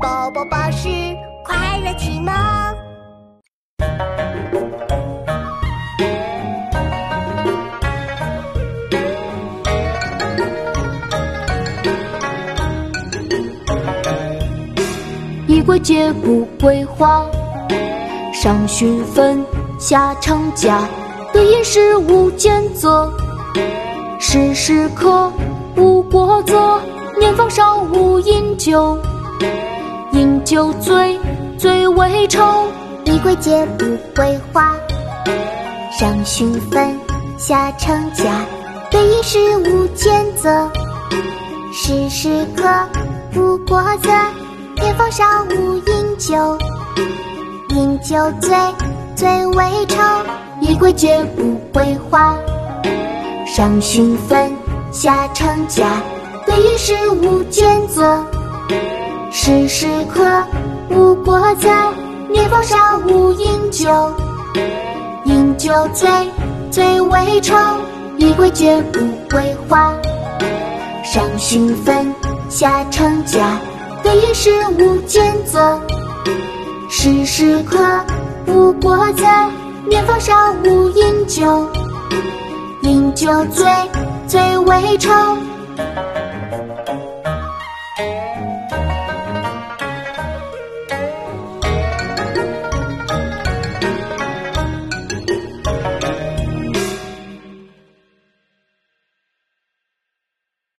宝宝巴士快乐启蒙。一归结不归花，上循分，下成家。得饮食无间责，时时刻无过则。年方少无饮酒，饮酒醉，醉为愁。一归结不归花，上循分，下成家。得饮食无间责，时时刻无过则。年方少无饮酒，饮酒醉，醉为愁。一归结不归花，上循分，下成家。得饮食无间责，时时刻无过则。年方少无饮酒，饮酒醉，醉为愁。一归绝不归花，上循分，下成家。得饮食无间责，时时刻无过则。年方少无饮酒，饮酒醉，醉为愁。